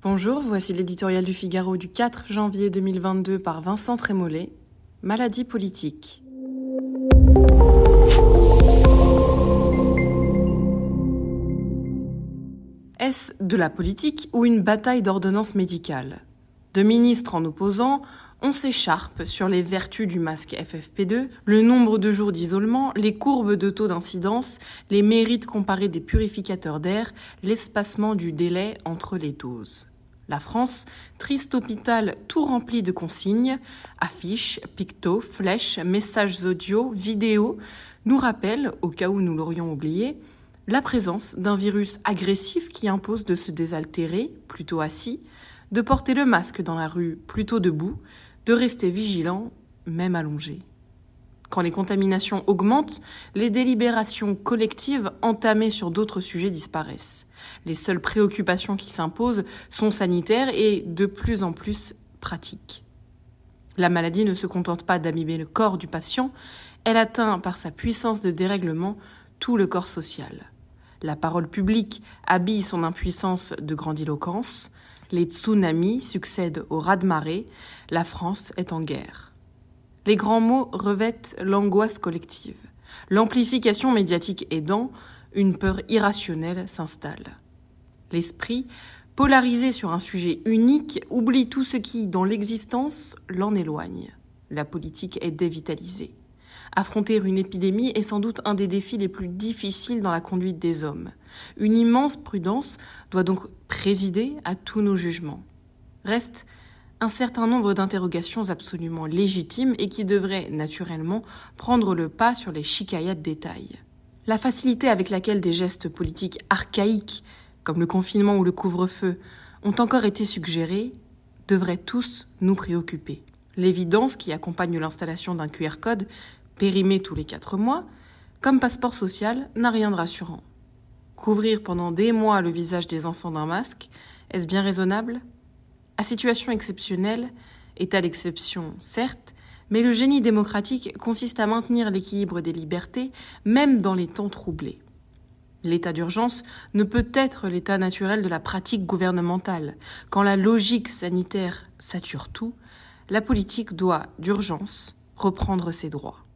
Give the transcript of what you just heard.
Bonjour, voici l'éditorial du Figaro du 4 janvier 2022 par Vincent Trémollet. Maladie politique. Est-ce de la politique ou une bataille d'ordonnance médicale De ministres en opposant, on s'écharpe sur les vertus du masque FFP2, le nombre de jours d'isolement, les courbes de taux d'incidence, les mérites comparés des purificateurs d'air, l'espacement du délai entre les doses. La France, triste hôpital tout rempli de consignes, affiches, pictos, flèches, messages audio, vidéos, nous rappelle, au cas où nous l'aurions oublié, la présence d'un virus agressif qui impose de se désaltérer, plutôt assis, de porter le masque dans la rue, plutôt debout, de rester vigilant, même allongé. Quand les contaminations augmentent, les délibérations collectives entamées sur d'autres sujets disparaissent. Les seules préoccupations qui s'imposent sont sanitaires et de plus en plus pratiques. La maladie ne se contente pas d'amimer le corps du patient, elle atteint par sa puissance de dérèglement tout le corps social. La parole publique habille son impuissance de grandiloquence, les tsunamis succèdent au raz-de-marée, la France est en guerre. Les grands mots revêtent l'angoisse collective. L'amplification médiatique aidant, une peur irrationnelle s'installe. L'esprit, polarisé sur un sujet unique, oublie tout ce qui, dans l'existence, l'en éloigne. La politique est dévitalisée. Affronter une épidémie est sans doute un des défis les plus difficiles dans la conduite des hommes. Une immense prudence doit donc présider à tous nos jugements. Reste un certain nombre d'interrogations absolument légitimes et qui devraient naturellement prendre le pas sur les chicayas de détail. La facilité avec laquelle des gestes politiques archaïques, comme le confinement ou le couvre-feu, ont encore été suggérés, devrait tous nous préoccuper. L'évidence qui accompagne l'installation d'un QR code périmé tous les quatre mois, comme passeport social, n'a rien de rassurant. Couvrir pendant des mois le visage des enfants d'un masque, est-ce bien raisonnable? À situation exceptionnelle, état d'exception certes, mais le génie démocratique consiste à maintenir l'équilibre des libertés, même dans les temps troublés. L'état d'urgence ne peut être l'état naturel de la pratique gouvernementale. Quand la logique sanitaire sature tout, la politique doit, d'urgence, reprendre ses droits.